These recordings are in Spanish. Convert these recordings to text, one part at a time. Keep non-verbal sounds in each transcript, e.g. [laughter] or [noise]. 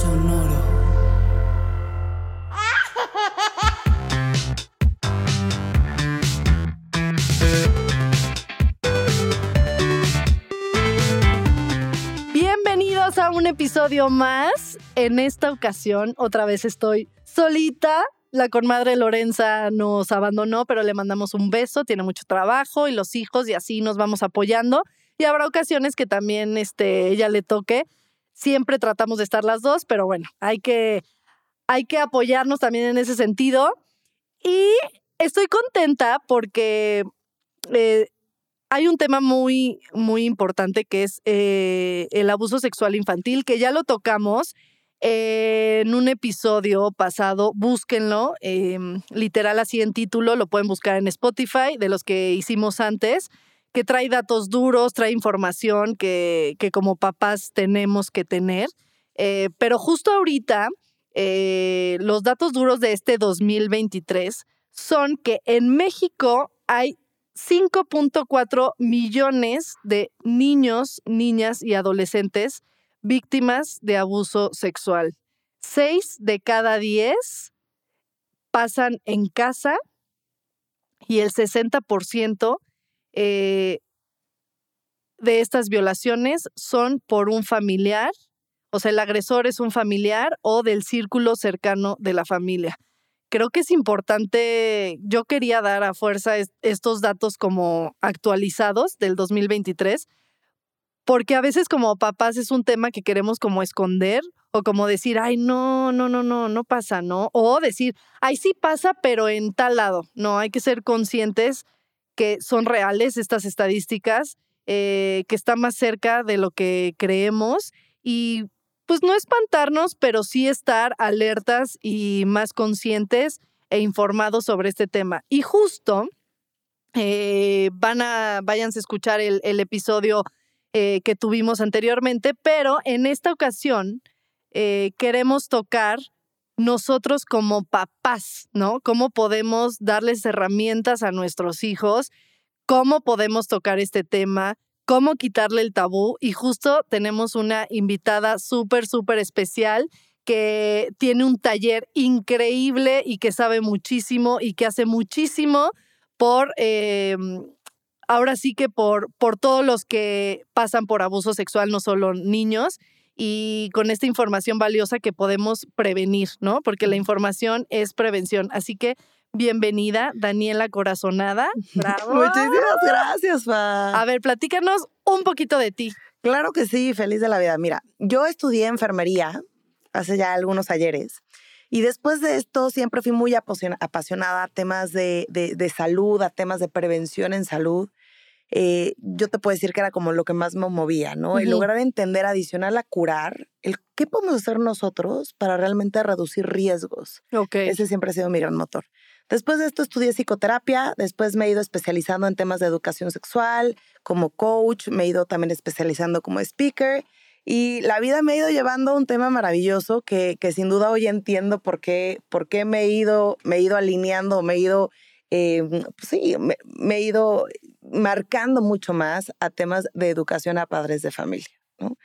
Sonoro. Bienvenidos a un episodio más. En esta ocasión, otra vez estoy solita. La conmadre Lorenza nos abandonó, pero le mandamos un beso. Tiene mucho trabajo y los hijos, y así nos vamos apoyando. Y habrá ocasiones que también este, ella le toque. Siempre tratamos de estar las dos, pero bueno, hay que, hay que apoyarnos también en ese sentido. Y estoy contenta porque eh, hay un tema muy, muy importante que es eh, el abuso sexual infantil, que ya lo tocamos en un episodio pasado. Búsquenlo, eh, literal así en título, lo pueden buscar en Spotify, de los que hicimos antes, que trae datos duros, trae información que, que como papás tenemos que tener. Eh, pero justo ahorita, eh, los datos duros de este 2023 son que en México hay 5.4 millones de niños, niñas y adolescentes víctimas de abuso sexual. Seis de cada diez pasan en casa y el 60% eh, de estas violaciones son por un familiar, o sea, el agresor es un familiar o del círculo cercano de la familia creo que es importante, yo quería dar a fuerza es, estos datos como actualizados del 2023, porque a veces como papás es un tema que queremos como esconder o como decir, ay, no, no, no, no, no pasa, ¿no? O decir, ay, sí pasa, pero en tal lado. No, hay que ser conscientes que son reales estas estadísticas, eh, que están más cerca de lo que creemos y pues no espantarnos, pero sí estar alertas y más conscientes e informados sobre este tema. Y justo eh, van a, váyanse a escuchar el, episodio eh, que tuvimos anteriormente, pero en esta ocasión queremos tocar nosotros como papás, ¿no? ¿Cómo podemos darles herramientas a nuestros hijos? ¿Cómo podemos tocar este tema? cómo quitarle el tabú y justo tenemos una invitada súper, súper especial que tiene un taller increíble y que sabe muchísimo y que hace muchísimo por, eh, ahora sí que por, por todos los que pasan por abuso sexual, no solo niños, y con esta información valiosa que podemos prevenir, ¿no? Porque la información es prevención. Así que bienvenida, Daniela Corazonada. [laughs] Bravo. Muchísimas gracias, Fa. A ver, platícanos un poquito de ti. Claro que sí, feliz de la vida. Mira, yo estudié enfermería hace ya algunos ayeres. Y después de esto siempre fui muy apasionada a temas de, de, de salud, a temas de prevención en salud. Eh, yo te puedo decir que era como lo que más me movía, ¿no? El lograr entender, adicional a curar, el qué podemos hacer nosotros para realmente reducir riesgos. Ok. Ese siempre ha sido mi gran motor. Después de esto estudié psicoterapia, después me he ido especializando en temas de educación sexual, como coach, me he ido también especializando como speaker y la vida me ha ido llevando a un tema maravilloso que, que sin duda hoy entiendo por qué, por qué me, he ido, me he ido alineando, me he ido, eh, pues sí, me, me, he ido marcando mucho más a temas de educación a padres de familia. ¿no?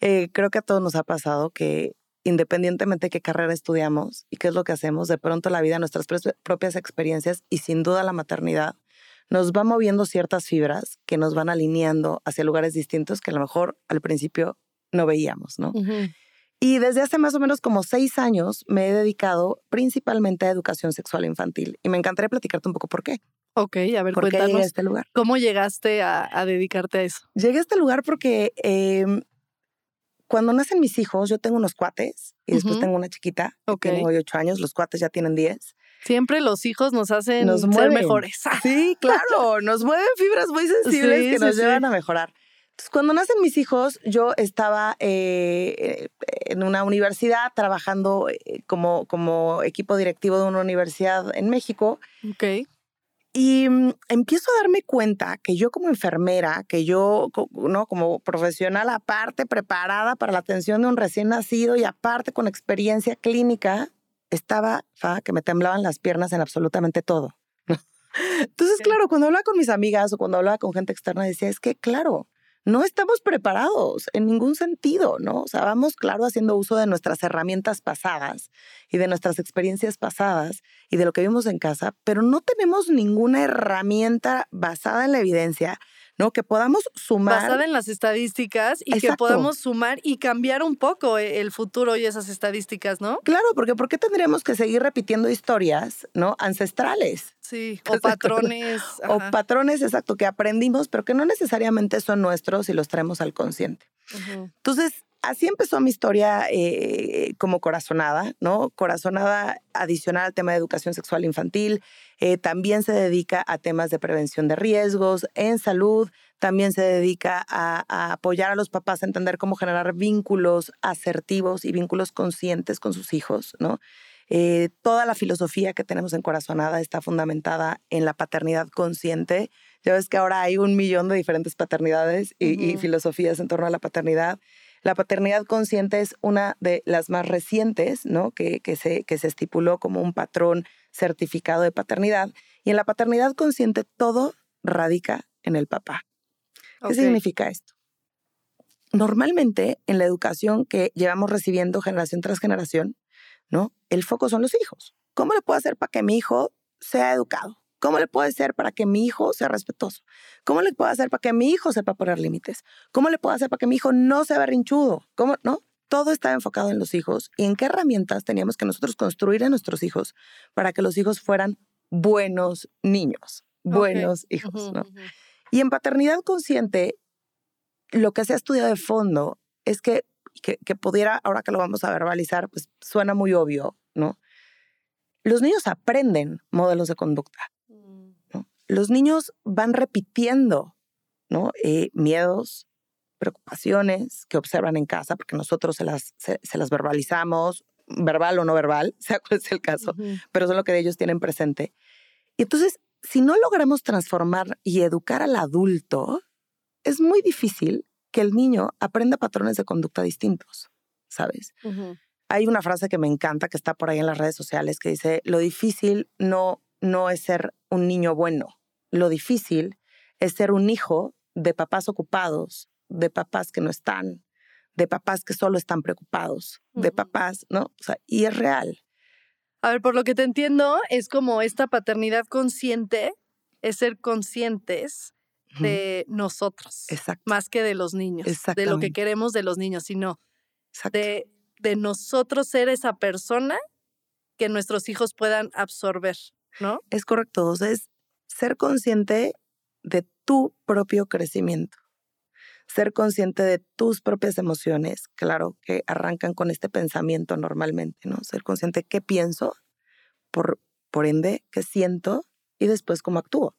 Eh, creo que a todos nos ha pasado que independientemente de qué carrera estudiamos y qué es lo que hacemos, de pronto la vida, nuestras propias experiencias y sin duda la maternidad nos va moviendo ciertas fibras que nos van alineando hacia lugares distintos que a lo mejor al principio no veíamos, ¿no? Uh -huh. Y desde hace más o menos como seis años me he dedicado principalmente a educación sexual infantil y me encantaría platicarte un poco por qué. Ok, a ver, ¿Por cuéntanos. qué llegué a este lugar? ¿Cómo llegaste a, a dedicarte a eso? Llegué a este lugar porque eh, cuando nacen mis hijos, yo tengo unos cuates y después uh -huh. tengo una chiquita que okay. tiene hoy ocho años, los cuates ya tienen diez. Siempre los hijos nos hacen Nos ser mejores. [laughs] Sí, claro, nos mueven fibras muy sensibles Sí, que sí, nos sí. llevan a mejorar. Entonces, cuando nacen mis hijos, yo estaba eh, en una universidad trabajando eh, como, como equipo directivo de una universidad en México Ok. Y mm, empiezo a darme cuenta que yo como enfermera, que yo no como profesional aparte preparada para la atención de un recién nacido y aparte con experiencia clínica, estaba fa, que me temblaban las piernas en absolutamente todo. [laughs] Entonces, claro, cuando hablaba con mis amigas o cuando hablaba con gente externa, decía, es que, claro, no estamos preparados en ningún sentido, ¿no? O sea, vamos, claro, haciendo uso de nuestras herramientas pasadas y de nuestras experiencias pasadas y de lo que vimos en casa, pero no tenemos ninguna herramienta basada en la evidencia, ¿no? Que podamos sumar. Basada en las estadísticas y que podamos sumar y cambiar un poco eh, el futuro y esas estadísticas, ¿no? Claro, porque ¿por qué tendríamos que seguir repitiendo historias, ¿no? Ancestrales. Sí, ¿Estás [laughs] o patrones. O patrones, exacto, que aprendimos, pero que no necesariamente son nuestros y los traemos al consciente. Entonces, así empezó mi historia eh, como corazonada, ¿no? Corazonada adicional al tema de educación sexual infantil. eh, también se dedica a temas de prevención de riesgos en salud. También se dedica a, a apoyar a los papás a entender cómo generar vínculos asertivos y vínculos conscientes con sus hijos, ¿no? Eh, toda la filosofía que tenemos en Corazonada está fundamentada en la paternidad consciente. Ya ves que ahora hay un millón de diferentes paternidades y, filosofías en torno a la paternidad. La paternidad consciente es una de las más recientes, ¿no? Que, que, se, que se estipuló como un patrón certificado de paternidad. Y en la paternidad consciente todo radica en el papá. ¿Qué significa esto? Normalmente en la educación que llevamos recibiendo generación tras generación, ¿no? El foco son los hijos. ¿Cómo le puedo hacer para que mi hijo sea educado? ¿Cómo le puedo hacer para que mi hijo sea respetuoso? ¿Cómo le puedo hacer para que mi hijo sepa poner límites? ¿Cómo le puedo hacer para que mi hijo no sea berrinchudo? ¿Cómo? ¿No? Todo estaba enfocado en los hijos y en qué herramientas teníamos que nosotros construir a nuestros hijos para que los hijos fueran buenos niños, buenos hijos, ¿no? Y en paternidad consciente, lo que se ha estudiado de fondo es que, que, que pudiera, ahora que lo vamos a verbalizar, pues suena muy obvio, ¿no? Los niños aprenden modelos de conducta. Los niños van repitiendo, ¿no? Eh, miedos, preocupaciones que observan en casa, porque nosotros se las, se, se las verbalizamos, verbal o no verbal, [laughs] sea cual sea el caso pero son lo que ellos tienen presente. Y entonces, si no logramos transformar y educar al adulto, es muy difícil que el niño aprenda patrones de conducta distintos, ¿sabes? Hay una frase que me encanta que está por ahí en las redes sociales que dice, lo difícil no, no es ser un niño bueno, lo difícil es ser un hijo de papás ocupados, de papás que no están, de papás que solo están preocupados, de papás, ¿no? O sea, y es real. A ver, por lo que te entiendo, es como esta paternidad consciente, es ser conscientes de nosotros, Exacto. más que de los niños, de lo que queremos de los niños, sino de, de nosotros ser esa persona que nuestros hijos puedan absorber, ¿no? Es correcto. O sea, es ser consciente de tu propio crecimiento. Ser consciente de tus propias emociones, claro, que arrancan con este pensamiento normalmente, ¿no? Ser consciente de qué pienso, por, por ende, qué siento y después cómo actúo.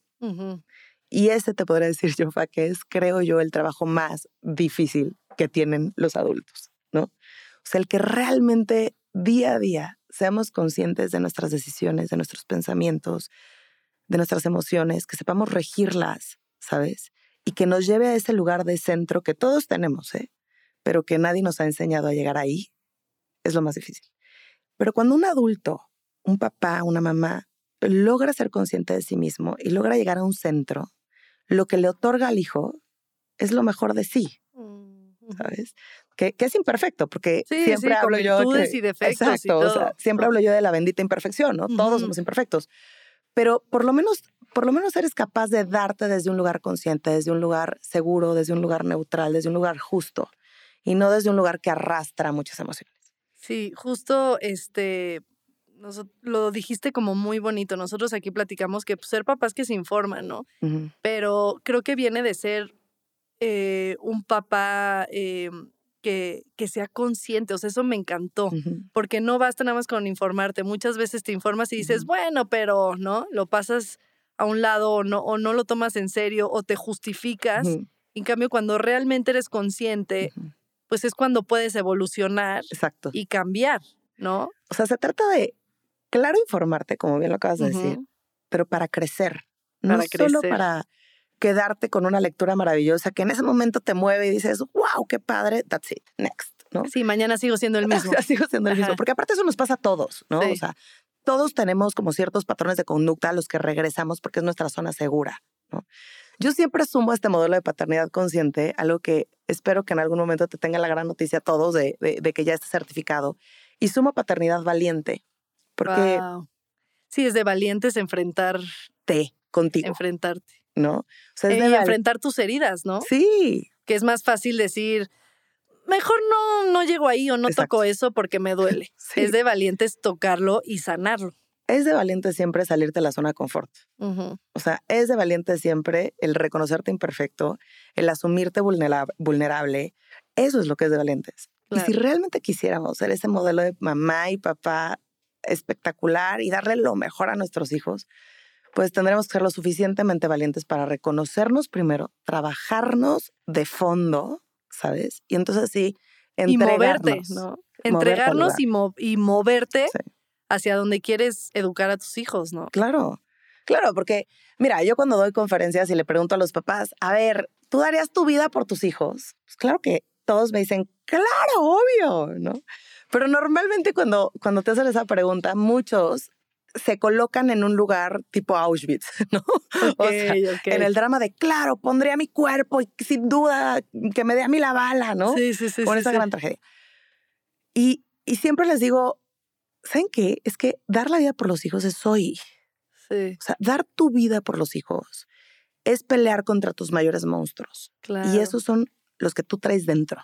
Y ese te podría decir, [laughs] Jofa, que es, creo yo, el trabajo más difícil que tienen los adultos, ¿no? O sea, el que realmente día a día seamos conscientes de nuestras decisiones, de nuestros pensamientos, de nuestras emociones, que sepamos regirlas, ¿sabes? Y que nos lleve a ese lugar de centro que todos tenemos, ¿eh? Pero que nadie nos ha enseñado a llegar ahí, es lo más difícil. Pero cuando un adulto, un papá, una mamá, logra ser consciente de sí mismo y logra llegar a un centro, lo que le otorga al hijo es lo mejor de sí, Mm. ¿sabes? Que, que es imperfecto, porque Sí, siempre sí, hablo yo. que- y defectos y Exacto, o sea, todo, siempre hablo yo de la bendita imperfección, ¿no? Todos somos imperfectos. Pero por lo menos, por lo menos eres capaz de darte desde un lugar consciente, desde un lugar seguro, desde un lugar neutral, desde un lugar justo, y no desde un lugar que arrastra muchas emociones. Sí, justo este lo dijiste como muy bonito. Nosotros aquí platicamos que pues, ser papás que se informan, ¿no? Pero creo que viene de ser eh, un papá eh, que, que sea consciente, o sea, eso me encantó, porque no basta nada más con informarte, muchas veces te informas y dices, bueno, pero, ¿no? Lo pasas a un lado o no, o no lo tomas en serio o te justificas. En cambio, cuando realmente eres consciente, pues es cuando puedes evolucionar Exacto. y cambiar, ¿no? O sea, se trata de, claro, informarte, como bien lo acabas de decir, pero para crecer. No Para solo crecer. para quedarte con una lectura maravillosa que en ese momento te mueve y dices, wow, qué padre, that's it, next, ¿no? Sí, mañana sigo siendo el mismo. [laughs] Sigo siendo el mismo. Ajá. Porque aparte eso nos pasa a todos, ¿no? Sí. O sea, todos tenemos como ciertos patrones de conducta a los que regresamos porque es nuestra zona segura, ¿no? Yo siempre sumo a este modelo de paternidad consciente, algo que espero que en algún momento te tenga la gran noticia a todos de, de- de que ya esté certificado, y sumo paternidad valiente, porque Guau. Sí, es de valientes enfrentar, te contigo, enfrentarte. ¿No? O sea, es Eh, de enfrentar tus heridas, ¿no? Sí, Que es más fácil decir, mejor no, no llego ahí o no Exacto. toco eso porque me duele. [laughs] Sí. Es de valientes tocarlo y sanarlo. es de valiente siempre salirte de la zona de confort. O sea, es de valiente siempre el reconocerte imperfecto, el asumirte vulnera- vulnerable. Eso es lo que es de valientes. Y si realmente quisiéramos ser ese modelo de mamá y papá espectacular y darle lo mejor a nuestros hijos, pues tendremos que ser lo suficientemente valientes para reconocernos primero, trabajarnos de fondo, ¿sabes? Y entonces sí, Y moverte, entregarnos. ¿no? moverte al Entregarnos y, mo- y moverte Sí. hacia donde quieres educar a tus hijos, ¿no? Claro, claro, porque mira, yo cuando doy conferencias y le pregunto a los papás, a ver, ¿tú darías tu vida por tus hijos? Pues claro que todos me dicen, claro, obvio, ¿no? Pero normalmente cuando, cuando te hacen esa pregunta, muchos se colocan en un lugar tipo Auschwitz, [laughs] ¿no? O sea, en el drama de, claro, pondría mi cuerpo y sin duda que me dé a mí la bala, ¿no? Sí, sí, sí. Con sí, esa sí. gran tragedia. Y, y siempre les digo, ¿saben qué? Es que dar la vida por los hijos es hoy. Sí, O sea, dar tu vida por los hijos es pelear contra tus mayores monstruos. claro. Y esos son los que tú traes dentro.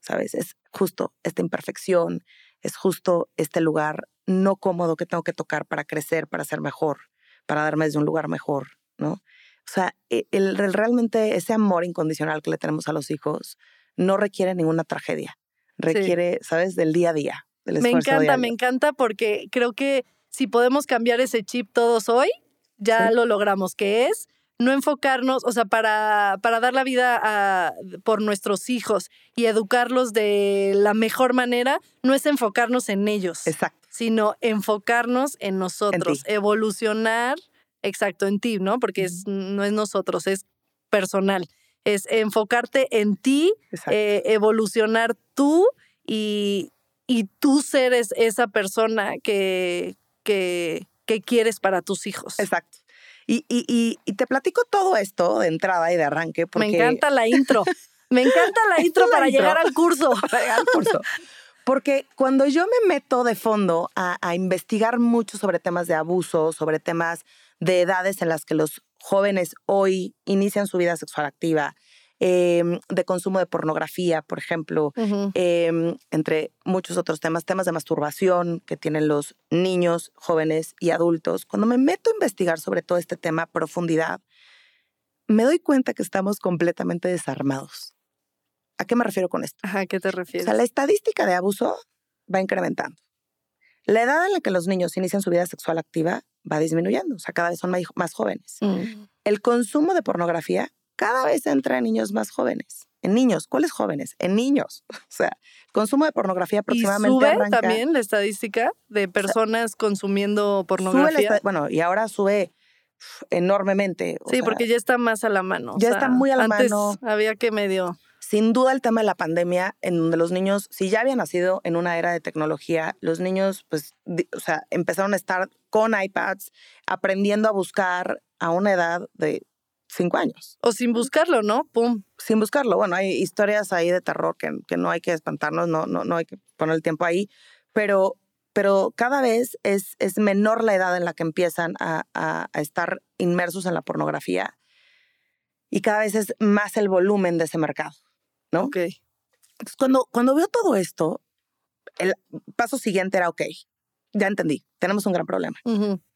¿Sabes? Es justo esta imperfección, es justo este lugar no cómodo que tengo que tocar para crecer, para ser mejor, para darme desde un lugar mejor, ¿no? O sea, e- el, el- realmente ese amor incondicional que le tenemos a los hijos no requiere ninguna tragedia. Requiere, ¿sabes? Del día a día. Del Me encanta, me encanta porque creo que si podemos cambiar ese chip todos hoy, ya Sí. lo logramos, que es no enfocarnos, o sea, para, para dar la vida a- por nuestros hijos y educarlos de la mejor manera, no es enfocarnos en ellos, Exacto. Sino enfocarnos en nosotros, evolucionar, exacto, en ti, ¿no? Porque es, no es nosotros, es personal. Es enfocarte en ti eh, evolucionar tú y, y tú ser es- esa persona que, que, que quieres para tus hijos. Exacto. Y, y, y, y te platico todo esto de entrada y de arranque porque Me encanta la intro. Me encanta la [laughs] intro la para intro. llegar al curso. [laughs] para llegar al curso. [laughs] Porque cuando yo me meto de fondo a, a investigar mucho sobre temas de abuso, sobre temas de edades en las que los jóvenes hoy inician su vida sexual activa, em, de consumo de pornografía, por ejemplo, em, entre muchos otros temas, temas de masturbación que tienen los niños, jóvenes y adultos, cuando me meto a investigar sobre todo este tema a profundidad, me doy cuenta que estamos completamente desarmados. ¿A qué me refiero con esto? Ajá, ¿a qué te O refieres? sea, la estadística de abuso va incrementando. La edad en la que los niños inician su vida sexual activa va disminuyendo, o sea, cada vez son más jóvenes. Mm. El consumo de pornografía cada vez entra en niños más jóvenes. En niños, ¿cuáles jóvenes? En niños. [laughs] O sea, el consumo de pornografía ¿Y aproximadamente sube arranca- también la estadística de personas consumiendo sube pornografía? esta- bueno, y ahora sube enormemente. o sí, sea, porque ya está más a la mano. o ya sea, está muy a la antes mano. Había que medio. Sin duda el tema de la pandemia, en donde los niños, si ya habían nacido en una era de tecnología, los niños, pues, di- o sea, empezaron a estar con iPads, aprendiendo a buscar a una edad de cinco años, O sin buscarlo, ¿no? Pum. sin buscarlo. Bueno, hay historias ahí de terror que, que no hay que espantarnos, no, no, no hay que poner el tiempo ahí, pero, pero cada vez es, es menor la edad en la que empiezan a, a- a estar inmersos en la pornografía y cada vez es más el volumen de ese mercado. ¿No? Ok. Entonces, cuando, cuando veo todo esto, el paso siguiente era, ok, ya entendí, tenemos un gran problema.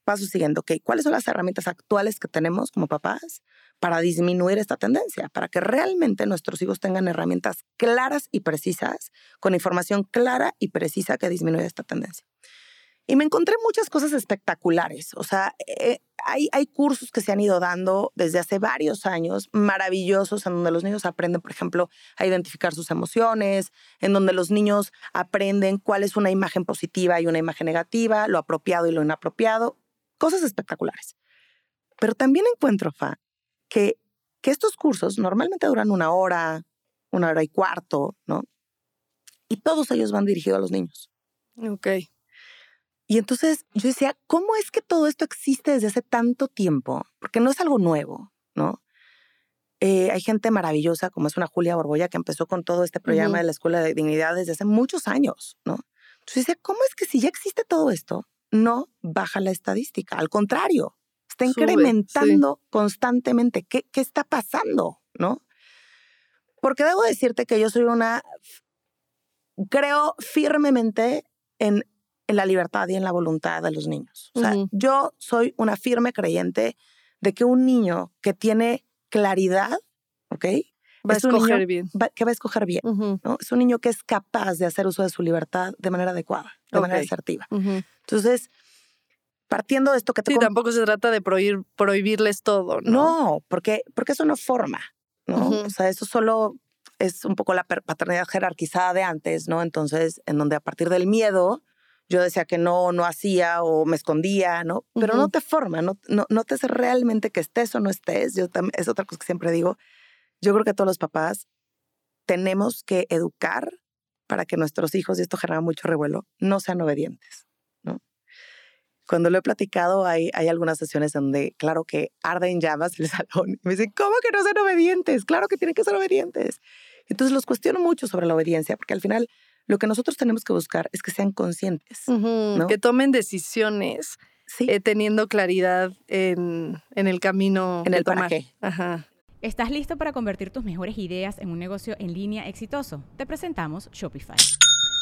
Paso siguiente, ok, ¿cuáles son las herramientas actuales que tenemos como papás para disminuir esta tendencia, para que realmente nuestros hijos tengan herramientas claras y precisas, con información clara y precisa que disminuya esta tendencia. Y me encontré muchas cosas espectaculares. O sea, eh, hay, hay cursos que se han ido dando desde hace varios años, maravillosos, en donde los niños aprenden, por ejemplo, a identificar sus emociones, en donde los niños aprenden cuál es una imagen positiva y una imagen negativa, lo apropiado y lo inapropiado. Cosas espectaculares. Pero también encuentro, Fa, que, que estos cursos normalmente duran una hora, una hora y cuarto, ¿no? Y todos ellos van dirigidos a los niños. Ok. Y entonces yo decía, ¿cómo es que todo esto existe desde hace tanto tiempo? Porque no es algo nuevo, ¿no? Eh, hay gente maravillosa como es una Julia Borbolla que empezó con todo este programa de la Escuela de Dignidad desde hace muchos años, ¿no? Entonces decía, ¿cómo es que si ya existe todo esto, no baja la estadística? Al contrario, está incrementando constantemente. ¿Qué, ¿Qué está pasando, no? Porque debo decirte que yo soy una, creo firmemente en en la libertad y en la voluntad de los niños. O sea, yo soy una firme creyente de que un niño que tiene claridad, ¿ok? Va a escoger bien. que va a escoger bien, ¿no? Es un niño que es capaz de hacer uso de su libertad de manera adecuada, de manera asertiva. Entonces, partiendo de esto que te... Sí, tampoco se trata de prohibir, prohibirles todo, ¿no? No, porque, porque eso no forma, ¿no? O sea, eso solo es un poco la paternidad jerarquizada de antes, ¿no? Entonces, en donde a partir del miedo yo decía que no, no hacía o me escondía, ¿no? Pero no te forma, no, no, no te hace realmente que estés o no estés. Yo también, es otra cosa que siempre digo. Yo creo que todos los papás tenemos que educar para que nuestros hijos, y esto genera mucho revuelo, no sean obedientes, ¿no? Cuando lo he platicado, hay, hay algunas sesiones donde, claro que arde en llamas el [laughs] salón. Y me dicen, ¿cómo que no sean obedientes? Claro que tienen que ser obedientes. Entonces los cuestiono mucho sobre la obediencia, porque al final lo que nosotros tenemos que buscar es que sean conscientes, que tomen decisiones eh, teniendo claridad en, en, el camino. En el para qué. Ajá. ¿Estás listo para convertir tus mejores ideas en un negocio en línea exitoso? Te presentamos Shopify.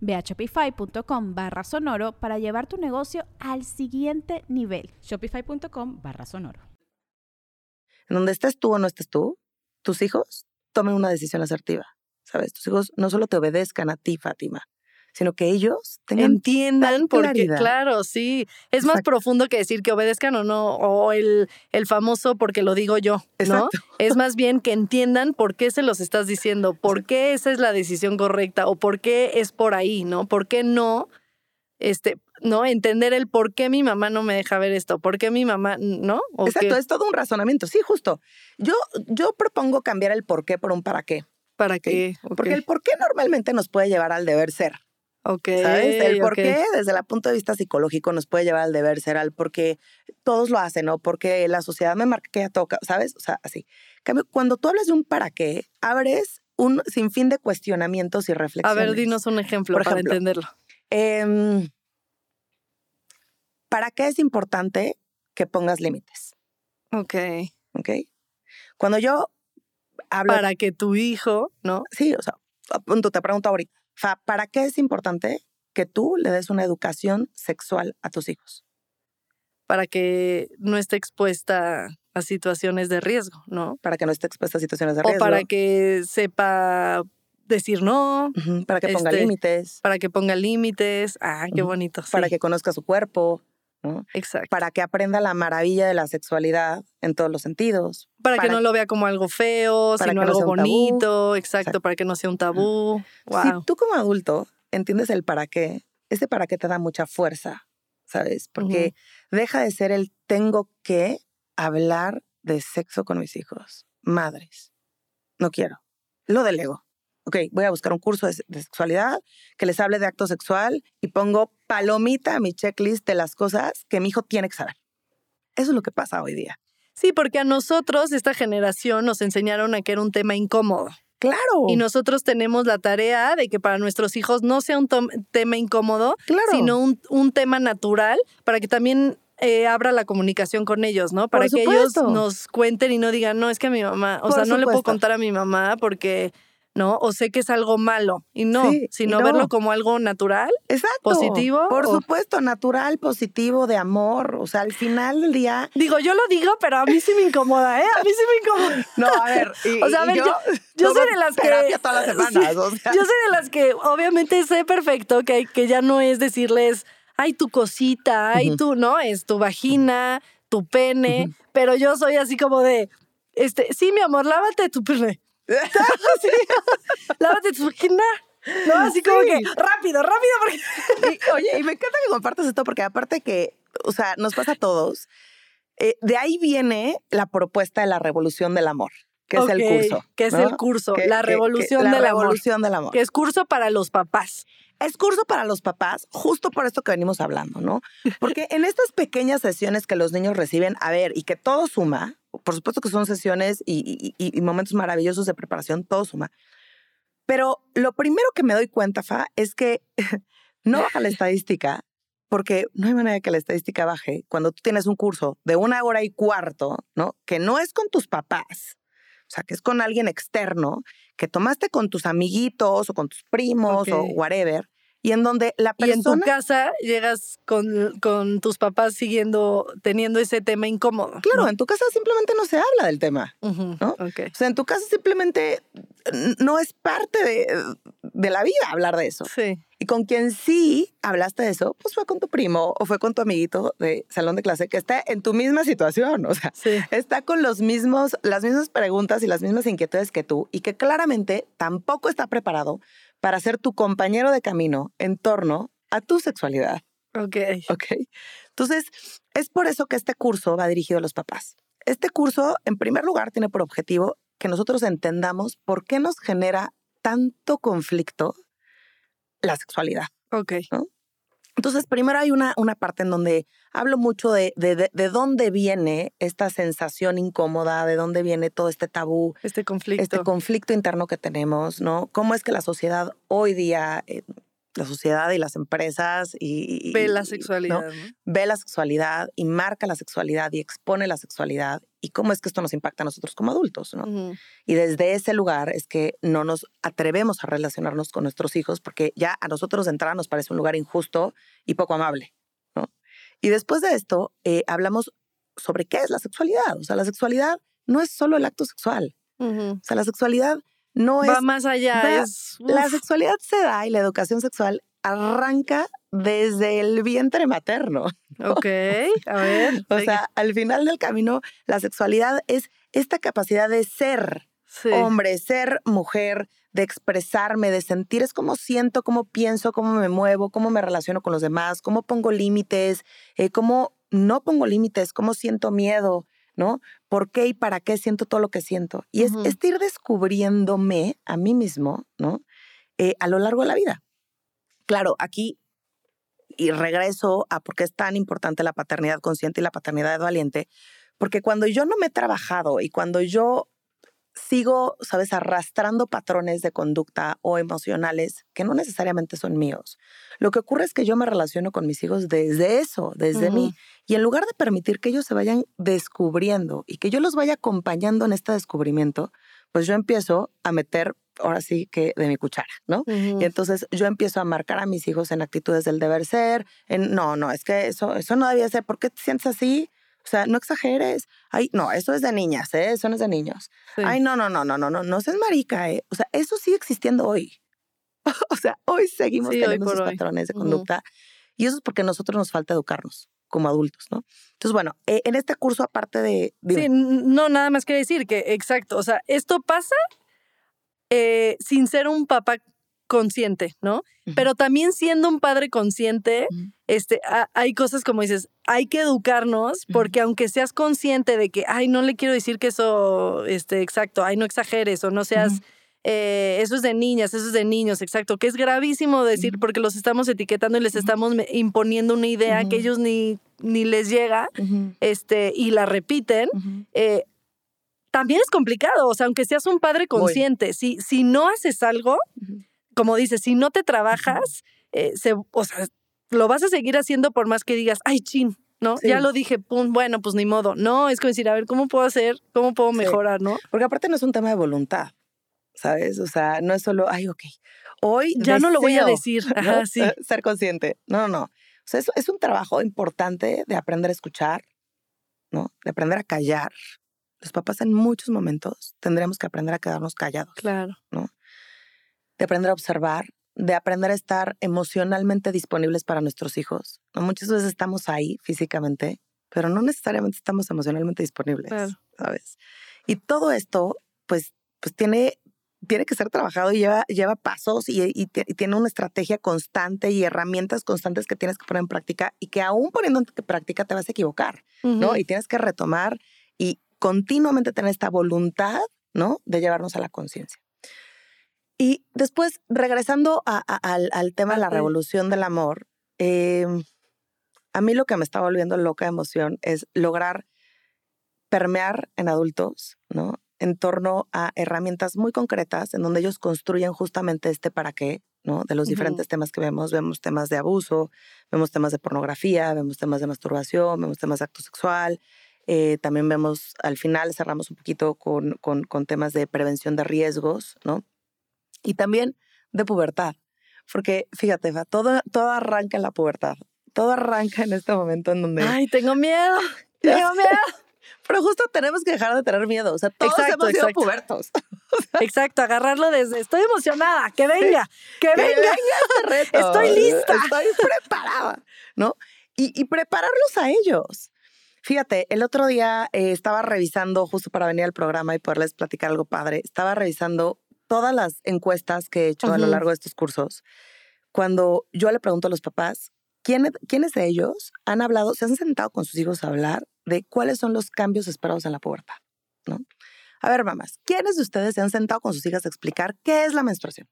Ve a shopify.com barra sonoro para llevar tu negocio al siguiente nivel. Shopify.com barra sonoro. En donde estés tú o no estés tú, tus hijos tomen una decisión asertiva. ¿Sabes? Tus hijos no solo te obedezcan a ti, Fátima, sino que ellos tengan entiendan porque claro, sí, es más profundo que decir que obedezcan o no o el, el famoso porque lo digo yo, ¿no? [laughs] Es más bien que entiendan por qué se los estás diciendo, por qué esa es la decisión correcta o por qué es por ahí, ¿no? ¿Por qué no este, ¿no? Entender el por qué mi mamá no me deja ver esto, por qué mi mamá, ¿no? Exacto, es todo un razonamiento, sí, justo. Yo, yo propongo cambiar el por qué por un para qué. ¿Para qué? Porque el por qué normalmente nos puede llevar al deber ser. ¿Sabes? El por qué, desde el punto de vista psicológico, nos puede llevar al deber ser, al porque todos lo hacen, ¿no? Porque la sociedad me marca que ya toca, ¿sabes? O sea, así. cambio, cuando tú hablas de un para qué, abres un sinfín de cuestionamientos y reflexiones. A ver, dinos un ejemplo para entenderlo. Em, ¿Para qué es importante que pongas límites? Ok. Ok. Cuando yo hablo. Para que tu hijo, ¿no? Sí, o sea, te pregunto ahorita. ¿Para qué es importante que tú le des una educación sexual a tus hijos? Para que no esté expuesta a situaciones de riesgo, ¿no? Para que no esté expuesta a situaciones de riesgo. O para que sepa decir no. para que ponga este, límites. Para que ponga límites. Ah, qué bonito. Para que conozca su cuerpo. Exacto. Para que aprenda la maravilla de la sexualidad en todos los sentidos. Para, que no lo vea como algo feo, sino algo bonito. Exacto, para que no sea un tabú. Si tú como adulto entiendes el para qué, ese para qué te da mucha fuerza, ¿sabes? Porque deja de ser el tengo que hablar de sexo con mis hijos. Madres, no quiero. Lo delego. Ok, voy a buscar un curso de, de sexualidad que les hable de acto sexual y pongo palomita a mi checklist de las cosas que mi hijo tiene que saber. Eso es lo que pasa hoy día. Sí, porque a nosotros, esta generación, nos enseñaron a que era un tema incómodo. Claro. Y nosotros tenemos la tarea de que para nuestros hijos no sea un tema incómodo, Claro. sino un, un tema natural para que también eh, abra la comunicación con ellos, ¿no? Para que ellos nos cuenten y no digan, no, es que a mi mamá, o Por sea, no le puedo contar a mi mamá porque, ¿no? O sé que es algo malo. Y no, Sí, y sino no. verlo como algo natural. Exacto. positivo Por o- supuesto, natural, positivo, de amor. O sea, al final del día. Digo, yo lo digo, pero a mí sí me incomoda, ¿eh? A mí sí me incomoda. [laughs] No, a ver. y- O sea, a ver, yo- yo soy de las que- todas las [laughs] semanas. o sea. Yo soy de las que obviamente sé perfecto que, que ya no es decirles, ay, tu cosita, ay, Ujú. tú, ¿no? Es tu vagina, tu pene, pero yo soy así como de, este, sí, mi amor, lávate tu pene. [laughs] Sí, lávate tu vagina. No, así como que rápido, rápido, porque... Y, oye, y me encanta que compartas esto porque aparte que, o sea, nos pasa a todos. eh, de ahí viene la propuesta de la revolución del amor, que es el curso. Que es ¿no? el curso, Que- la que- que- revolución la del amor. revolución del amor. Que es curso para los papás. Es curso para los papás, justo por esto que venimos hablando, ¿no? Porque en estas pequeñas sesiones que los niños reciben, a ver, y que todo suma, por supuesto que son sesiones y, y- y- y momentos maravillosos de preparación, todo suma. Pero lo primero que me doy cuenta, Fa, es que [laughs] no baja la estadística, porque no hay manera que la estadística baje cuando tú tienes un curso de una hora y cuarto, ¿no? Que no es con tus papás, o sea, que es con alguien externo, que tomaste con tus amiguitos o con tus primos o Ok. whatever, y en donde la Y en tu persona... casa llegas con, con tus papás siguiendo, teniendo ese tema incómodo. Claro, en tu casa simplemente no se habla del tema. ¿no? O sea, en tu casa simplemente no es parte de, de la vida hablar de eso. Sí. Y con quien sí hablaste de eso, pues fue con tu primo o fue con tu amiguito de salón de clase que está en tu misma situación. O sea, Sí. está con los mismos, las mismas preguntas y las mismas inquietudes que tú y que claramente tampoco está preparado para ser tu compañero de camino en torno a tu sexualidad. Ok. ¿Ok? Entonces, es por eso que este curso va dirigido a los papás. Este curso, en primer lugar, tiene por objetivo que nosotros entendamos por qué nos genera tanto conflicto la sexualidad. Ok. Entonces, primero hay una, una parte en donde hablo mucho de, de, de- de dónde viene esta sensación incómoda, de dónde viene todo este tabú, Este conflicto. este conflicto interno que tenemos, ¿no? Cómo es que la sociedad hoy día, eh, la sociedad y las empresas y... Ve la sexualidad. ¿no? ¿no? ve la sexualidad y marca la sexualidad y expone la sexualidad y cómo es que esto nos impacta a nosotros como adultos, ¿no? Y desde ese lugar es que no nos atrevemos a relacionarnos con nuestros hijos porque ya a nosotros de entrada nos parece un lugar injusto y poco amable, ¿no? Y después de esto eh, hablamos sobre qué es la sexualidad. O sea, la sexualidad no es solo el acto sexual. Ujú. O sea, la sexualidad no Va es... más allá. es, La sexualidad se da y la educación sexual arranca desde el vientre materno. ok. A ver. [laughs] O sea, al final del camino, la sexualidad es esta capacidad de ser Sí. hombre, ser mujer, de expresarme, de sentir, es cómo siento, cómo pienso, cómo me muevo, cómo me relaciono con los demás, cómo pongo límites, eh, cómo no pongo límites, cómo siento miedo, ¿no? ¿Por qué y para qué siento todo lo que siento? Y es, es ir descubriéndome a mí mismo, ¿no? Eh, a lo largo de la vida. Claro, aquí y regreso a por qué es tan importante la paternidad consciente y la paternidad valiente, porque cuando yo no me he trabajado y cuando yo sigo, sabes, arrastrando patrones de conducta o emocionales que no necesariamente son míos, lo que ocurre es que yo me relaciono con mis hijos desde eso, desde mí, y en lugar de permitir que ellos se vayan descubriendo y que yo los vaya acompañando en este descubrimiento, pues yo empiezo a meter, ahora sí que de mi cuchara, ¿no? Y entonces yo empiezo a marcar a mis hijos en actitudes del deber ser, en no, no, es que eso, eso no debía ser, ¿por qué te sientes así? O sea, no exageres. Ay, no, eso es de niñas, ¿eh? Eso no es de niños. Sí. Ay, no, no, no, no, no, no, no seas marica, ¿eh? O sea, eso sigue existiendo hoy. [laughs] o sea, hoy seguimos Sí, hoy teniendo por esos hoy. patrones de conducta. Y eso es porque a nosotros nos falta educarnos como adultos, ¿no? Entonces, bueno, eh, en este curso, aparte de... dime. Sí, no, nada más quiere decir que, exacto, o sea, esto pasa eh, sin ser un papá consciente, ¿no? Pero también siendo un padre consciente, este, ha- hay cosas como dices, hay que educarnos, porque aunque seas consciente de que, ay, no le quiero decir que eso, este, exacto, ay, no exageres, o no seas, eh, eso es de niñas, eso es de niños, exacto, que es gravísimo decir porque los estamos etiquetando y les estamos imponiendo una idea que ellos ni, ni les llega, este, y la repiten. Eh, también es complicado, o sea, aunque seas un padre consciente, si, si no haces algo. Como dices, si no te trabajas, eh, se, o sea, lo vas a seguir haciendo por más que digas, ay, chin, ¿no? Sí. Ya lo dije, pum, bueno, pues ni modo. No, es como decir, a ver, ¿cómo puedo hacer? ¿Cómo puedo Sí. mejorar, no? Porque aparte no es un tema de voluntad, ¿sabes? O sea, no es solo, ay, ok, hoy Ya no lo voy a decir. [laughs] ¿no? Sí. [laughs] Ser consciente. No, no, no. O sea, es, es un trabajo importante de aprender a escuchar, ¿no? De aprender a callar. Los papás en muchos momentos tendremos que aprender a quedarnos callados, Claro. De aprender a observar, de aprender a estar emocionalmente disponibles para nuestros hijos. Muchas veces estamos ahí físicamente, pero no necesariamente estamos emocionalmente disponibles, Claro. ¿sabes? Y todo esto, pues, pues tiene, tiene que ser trabajado y lleva, lleva pasos y, y ti- y tiene una estrategia constante y herramientas constantes que tienes que poner en práctica y que aún poniendo en práctica te vas a equivocar, ¿no? Y tienes que retomar y continuamente tener esta voluntad, ¿no? De llevarnos a la conciencia. Y después, regresando a- a- al, al tema de la revolución del amor, eh, a mí lo que me está volviendo loca de emoción es lograr permear en adultos, ¿no? En torno a herramientas muy concretas en donde ellos construyen justamente este para qué, ¿no? De los diferentes temas que vemos. Vemos temas de abuso, vemos temas de pornografía, vemos temas de masturbación, vemos temas de acto sexual. eh, también vemos, al final cerramos un poquito con, con, con temas de prevención de riesgos, ¿no? Y también de pubertad. Porque fíjate, Fa, todo, todo arranca en la pubertad. Todo arranca en este momento en donde... Ay, tengo miedo. [laughs] Tengo miedo. Pero justo tenemos que dejar de tener miedo. O sea, todos Exacto, hemos sido exacto. pubertos. [laughs] Exacto, agarrarlo desde. Estoy emocionada. Que venga. Que Que venga. este [laughs] reto. Estoy lista. Estoy preparada, ¿no? Y, y prepararlos a ellos. Fíjate, el otro día eh, estaba revisando, justo para venir al programa y poderles platicar algo padre, estaba revisando todas las encuestas que he hecho a lo largo de estos cursos. Cuando yo le pregunto a los papás, ¿quiénes, ¿quiénes de ellos han hablado, se han sentado con sus hijos a hablar de cuáles son los cambios esperados en la pubertad? ¿no? A ver, mamás, ¿quiénes de ustedes se han sentado con sus hijas a explicar qué es la menstruación?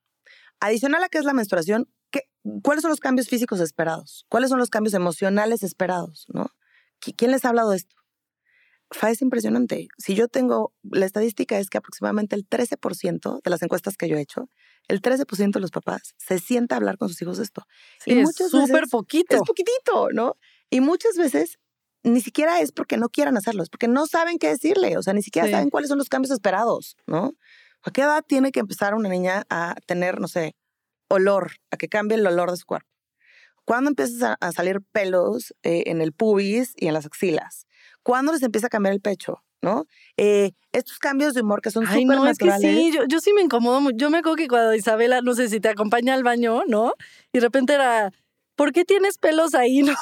Adicional a qué es la menstruación, ¿qué, ¿cuáles son los cambios físicos esperados? ¿Cuáles son los cambios emocionales esperados? ¿no? ¿Qui- ¿Quién les ha hablado de esto? Fa, es impresionante. Si yo tengo, la estadística es que aproximadamente el 13% de las encuestas que yo he hecho, el 13% de los papás se sienta a hablar con sus hijos de esto. Sí, Y es súper poquito. Es poquitito, ¿no? Y muchas veces ni siquiera es porque no quieran hacerlo, es porque no saben qué decirle, o sea, ni siquiera Sí. saben cuáles son los cambios esperados, ¿no? ¿A qué edad tiene que empezar una niña a tener, no sé, olor, a que cambie el olor de su cuerpo? ¿Cuándo empiezas a, a salir pelos eh, en el pubis y en las axilas? ¿Cuándo les empieza a cambiar el pecho? ¿No? Eh, estos cambios de humor que son súper no, es que naturales. sí, yo, yo sí me incomodo mucho. Yo me acuerdo que cuando Isabela, no sé si te acompaña al baño, ¿no? Y de repente era, ¿por qué tienes pelos ahí? [laughs] No,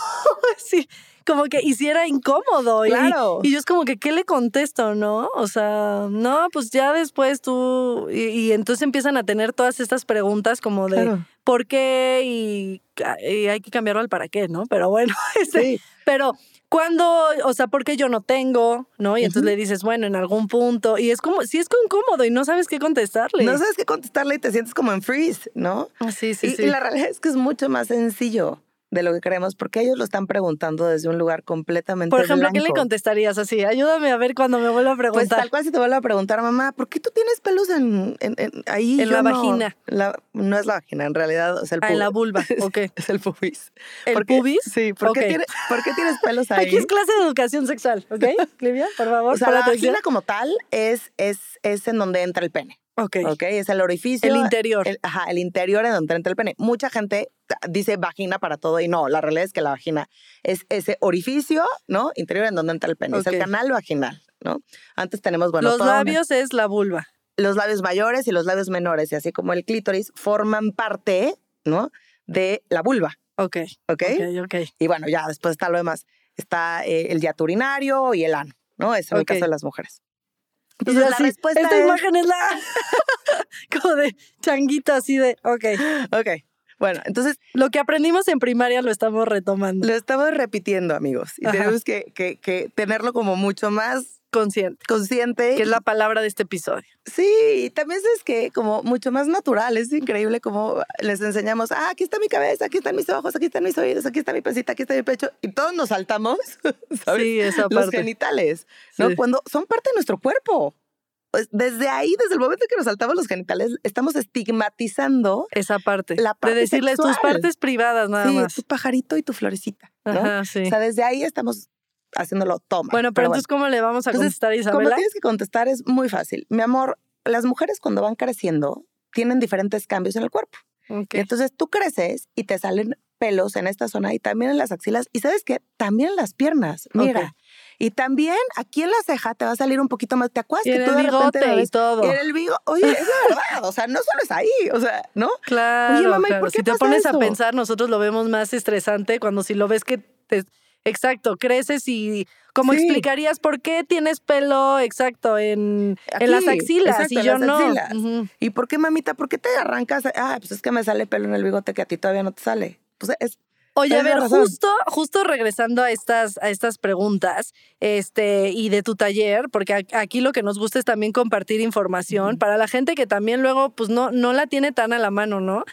sí, como que hiciera incómodo. y- Claro. Y, yo es como que, ¿qué le contesto, no? O sea, no, pues ya después tú, y, y entonces empiezan a tener todas estas preguntas como de, Claro. ¿por qué? Y, y hay que cambiarlo al para qué, ¿no? Pero bueno, [laughs] este, Sí. pero cuando, o sea, porque yo no tengo, ¿no? Y entonces le dices, bueno, en algún punto. Y es como, sí es incómodo y no sabes qué contestarle. No sabes qué contestarle y te sientes como en freeze, ¿no? Ah, Sí, sí, y, sí. y la realidad es que es mucho más sencillo de lo que creemos porque ellos lo están preguntando desde un lugar completamente Por ejemplo, ¿qué le contestarías así? Ayúdame a ver cuando me vuelva a Pues preguntar. tal cual si te vuelvo a preguntar, mamá, ¿por qué tú tienes pelos en, en- en- ahí? En la no". vagina. La- no es la vagina, en realidad sea, el ah, en la vulva, [laughs] ok. Es el pubis. ¿El ¿Por qué- pubis? Sí, ¿por, qué Ok. tiene- por qué tienes pelos [laughs] ahí? Aquí es clase de educación sexual, ¿ok? [laughs] Livia, por favor, o sea, la atención. vagina como tal es, es, es en donde entra el pene, Ok. ¿ok? Es el orificio. El interior. El, ajá, el interior en donde entra el pene. Mucha gente dice vagina para todo y no, la realidad es que la vagina es ese orificio, ¿no? Interior en donde entra el pene. Es el canal vaginal, ¿no? Antes tenemos, bueno, Los toda una- labios es la vulva. los labios mayores y los labios menores, y así como el clítoris, forman parte, ¿no? De la vulva, Ok. ¿ok? Ok, ok. Y bueno, ya después está lo demás. Está eh, el yato urinario y el ano, ¿no? Es en el Ok. caso de las mujeres. Entonces, yo la así, respuesta Esta es- imagen es la. [laughs] Como de changuito así de, ok. Ok. Bueno, entonces Lo que aprendimos en primaria lo estamos retomando. lo estamos repitiendo, amigos. Y Ajá. tenemos que, que- que tenerlo como mucho más Consciente. consciente. Que es la palabra de este episodio. Sí, y también es que como mucho más natural, es increíble como les enseñamos, ah, aquí está mi cabeza, aquí están mis ojos, aquí están mis oídos, aquí está mi pancita, aquí está mi pecho, y todos nos saltamos, [laughs] ¿sabes? Sí, esa Los parte. genitales, ¿no? Sí. Cuando son parte de nuestro cuerpo. Pues desde ahí, desde el momento que nos saltamos los genitales, estamos estigmatizando Esa parte. La parte de decirles tus partes privadas nada sí, más. tu pajarito y tu florecita, ¿no? Ajá, sí. O sea, desde ahí estamos haciéndolo toma. bueno, pero, entonces, ¿cómo le vamos a Entonces, contestar a Como Isabela? tienes que contestar es muy fácil. Mi amor, las mujeres cuando van creciendo tienen diferentes cambios en el cuerpo. Entonces tú creces y te salen pelos en esta zona y también en las axilas. Y sabes qué? También en las piernas. Mira. Y también aquí en la ceja te va a salir un poquito más. ¿Te acuerdas Y que tú el de repente bigote me y ves- todo. Y en el bigote. Oye, es la verdad. O sea, no solo es ahí. O sea, ¿no? Claro, Oye, mamá, ¿y claro. por qué si te pasa pones a pensar, nosotros lo vemos más estresante cuando si lo ves que te... Exacto, creces y ¿cómo Sí. explicarías por qué tienes pelo exacto en, Aquí, en las axilas exacto, y yo no? axilas. Ujú. ¿Y por qué, mamita? ¿Por qué te arrancas? Ah, pues es que me sale pelo en el bigote que a ti todavía no te sale. Pues es Oye, a ver, justo, justo regresando a estas, a estas preguntas, este, y de tu taller, porque aquí lo que nos gusta es también compartir información para la gente que también luego, pues no, no la tiene tan a la mano, ¿no?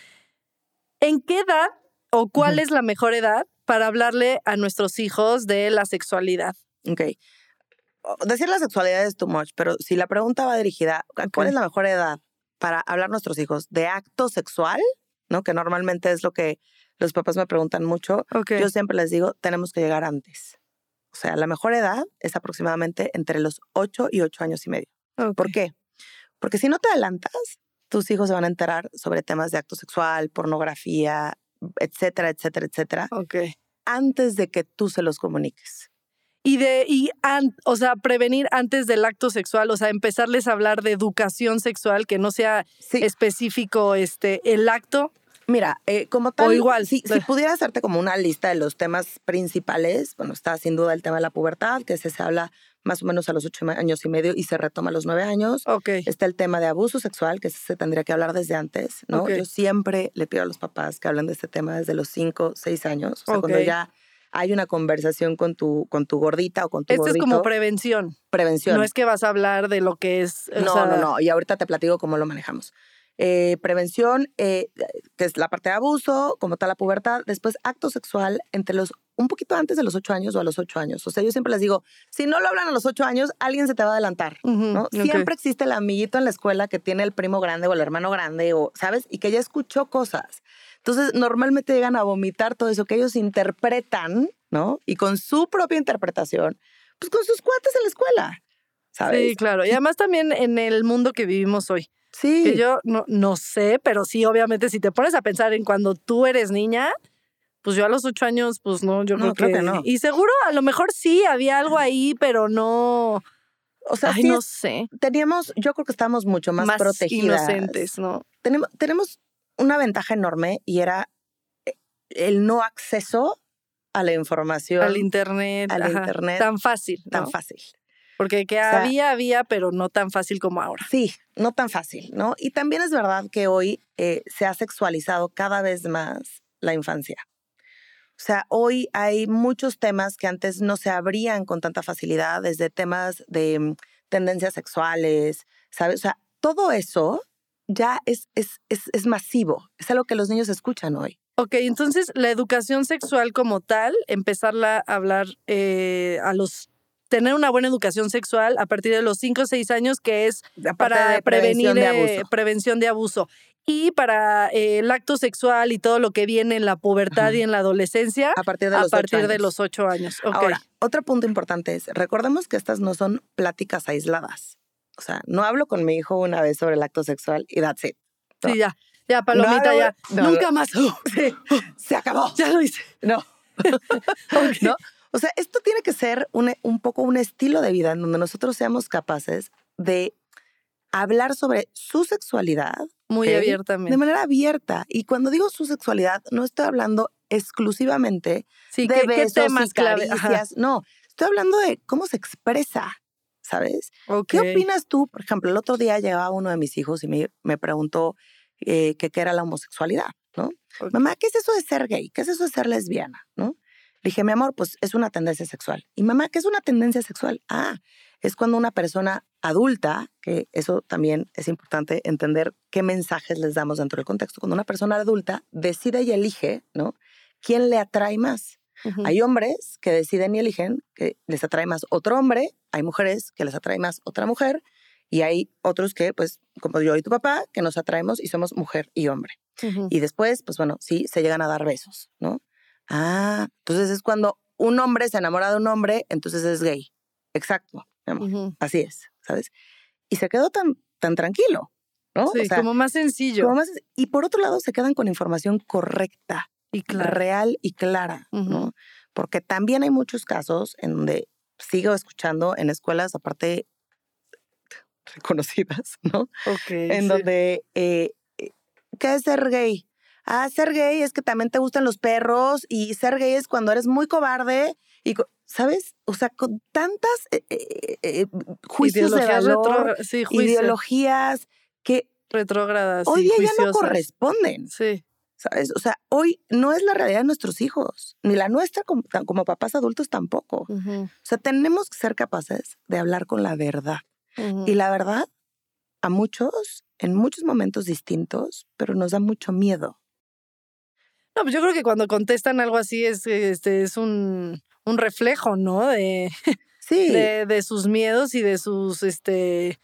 ¿En qué edad o cuál es la mejor edad para hablarle a nuestros hijos de la sexualidad? Ok. Decir la sexualidad es too much, pero si la pregunta va dirigida, ¿a ¿cuál es la mejor edad para hablar a nuestros hijos de acto sexual? ¿No? Que normalmente es lo que los papás me preguntan mucho. Yo siempre les digo, tenemos que llegar antes. O sea, la mejor edad es aproximadamente entre los 8 y 8 años y medio. ¿Por qué? Porque si no te adelantas, tus hijos se van a enterar sobre temas de acto sexual, pornografía, etcétera, etcétera, etcétera, Ok. antes de que tú se los comuniques. Y de, y an- o sea, prevenir antes del acto sexual, o sea, empezarles a hablar de educación sexual, que no sea Sí, específico este, el acto. Mira, eh, como tal, igual, si, si eh. pudiera hacerte como una lista de los temas principales, bueno, está sin duda el tema de la pubertad, que se, se habla más o menos a los ocho años y medio y se retoma a los nueve años. Ok. Está el tema de abuso sexual, que ese se tendría que hablar desde antes, ¿no? Yo siempre le pido a los papás que hablen de este tema desde los cinco, seis años, o sea, cuando ya hay una conversación con tu, con tu gordita o con tu Esto es como prevención. prevención. No es que vas a hablar de lo que es. o No, sea, no, no. Y ahorita te platico cómo lo manejamos. Eh, prevención, eh, que es la parte de abuso, como tal la pubertad. Después, acto sexual entre los, un poquito antes de los ocho años o a los ocho años. O sea, yo siempre les digo, si no lo hablan a los ocho años, alguien se te va a adelantar. ¿no? Siempre existe el amiguito en la escuela que tiene el primo grande o el hermano grande, o, ¿sabes? Y que ya escuchó cosas. Entonces, normalmente llegan a vomitar todo eso que ellos interpretan, ¿no? Y con su propia interpretación, pues con sus cuates en la escuela, ¿sabes? Sí, claro. Y además también en el mundo que vivimos hoy. Sí. Que yo no, no sé, pero sí, obviamente, si te pones a pensar en cuando tú eres niña, pues yo a los ocho años, pues no, yo No, creo, creo que, que no. Y seguro, a lo mejor sí, había algo ahí, pero no. O sea, Ay, sí no sé. teníamos, yo creo que estábamos mucho más, protegidas. inocentes, ¿no? Tenemos, tenemos una ventaja enorme y era eh, el no acceso a la información Al internet. al ajá, internet Tan fácil. tan ¿no? fácil. Porque que sea- había, había, pero no tan fácil como ahora. Sí, no tan fácil, ¿no? Y también es verdad que hoy eh, se ha sexualizado cada vez más la infancia. O sea, hoy hay muchos temas que antes no se abrían con tanta facilidad, desde temas de mm, tendencias sexuales, ¿sabes? O sea, todo eso ya es, es, es, es masivo, es algo que los niños escuchan hoy. Ok, entonces la educación sexual como tal, empezarla a hablar eh, a los tener una buena educación sexual a partir de los 5 o 6 años, que es para de prevenir prevención de eh, abuso. prevención de abuso. Y para eh, el acto sexual y todo lo que viene en la pubertad Ajá. y en la adolescencia, A partir de a los partir de años. los 8 años. Ok. Ahora, otro punto importante es, recordemos que estas no son pláticas aisladas. O sea, no hablo con mi hijo una vez sobre el acto sexual y that's it. sí, ya, ya, palomita, No, ya. no, no. Nunca más. [laughs] Sí, [laughs] se acabó. ya lo hice. No. [laughs] ¿No? O sea, esto tiene que ser un, un poco un estilo de vida en donde nosotros seamos capaces de hablar sobre su sexualidad Muy abiertamente. de manera abierta. Y cuando digo su sexualidad, no estoy hablando exclusivamente sí, de ¿qué, qué besos temas y clave? Caricias. No, estoy hablando de cómo se expresa, ¿sabes? ¿Qué opinas tú? Por ejemplo, el otro día llegaba uno de mis hijos y me, me preguntó eh, qué era la homosexualidad, ¿no? Mamá, ¿qué es eso de ser gay? ¿Qué es eso de ser lesbiana? ¿No? Dije, mi amor, pues es una tendencia sexual. Y mamá, ¿qué es una tendencia sexual? Ah, es cuando una persona adulta, que eso también es importante entender qué mensajes les damos dentro del contexto, cuando una persona adulta decide y elige, ¿no? ¿Quién le atrae más? Hay hombres que deciden y eligen que les atrae más otro hombre, hay mujeres que les atrae más otra mujer y hay otros que, pues, como yo y tu papá, que nos atraemos y somos mujer y hombre. Y después, pues bueno, sí, se llegan a dar besos, ¿no? Ah, entonces es cuando un hombre se enamora de un hombre, entonces es gay. Exacto, mi amor. Ujú. Así es, ¿sabes? Y se quedó tan, tan tranquilo, ¿no? Sí, O sea, como más sencillo. como más- y por otro lado, se quedan con información correcta y real y clara. ¿no? Porque también hay muchos casos en donde sigo escuchando en escuelas, aparte reconocidas, [laughs] ¿no? Ok. en sí. donde, eh, eh, ¿qué es ser gay? Ah, ser gay es que también te gustan los perros y ser gay es cuando eres muy cobarde y, ¿sabes? O sea, con tantas eh, eh, eh, juicios de Ideologías valor, retro- sí, juicio, ideologías que retrógradas. hoy día ya no corresponden. Sí. ¿Sabes? O sea, hoy no es la realidad de nuestros hijos, ni la nuestra como, papás adultos tampoco. O sea, tenemos que ser capaces de hablar con la verdad. Y la verdad, a muchos, en muchos momentos distintos, pero nos da mucho miedo. No, pues yo creo que cuando contestan algo así es, este, es un, un reflejo, ¿no? De, Sí, de, de sus miedos y de sus, este,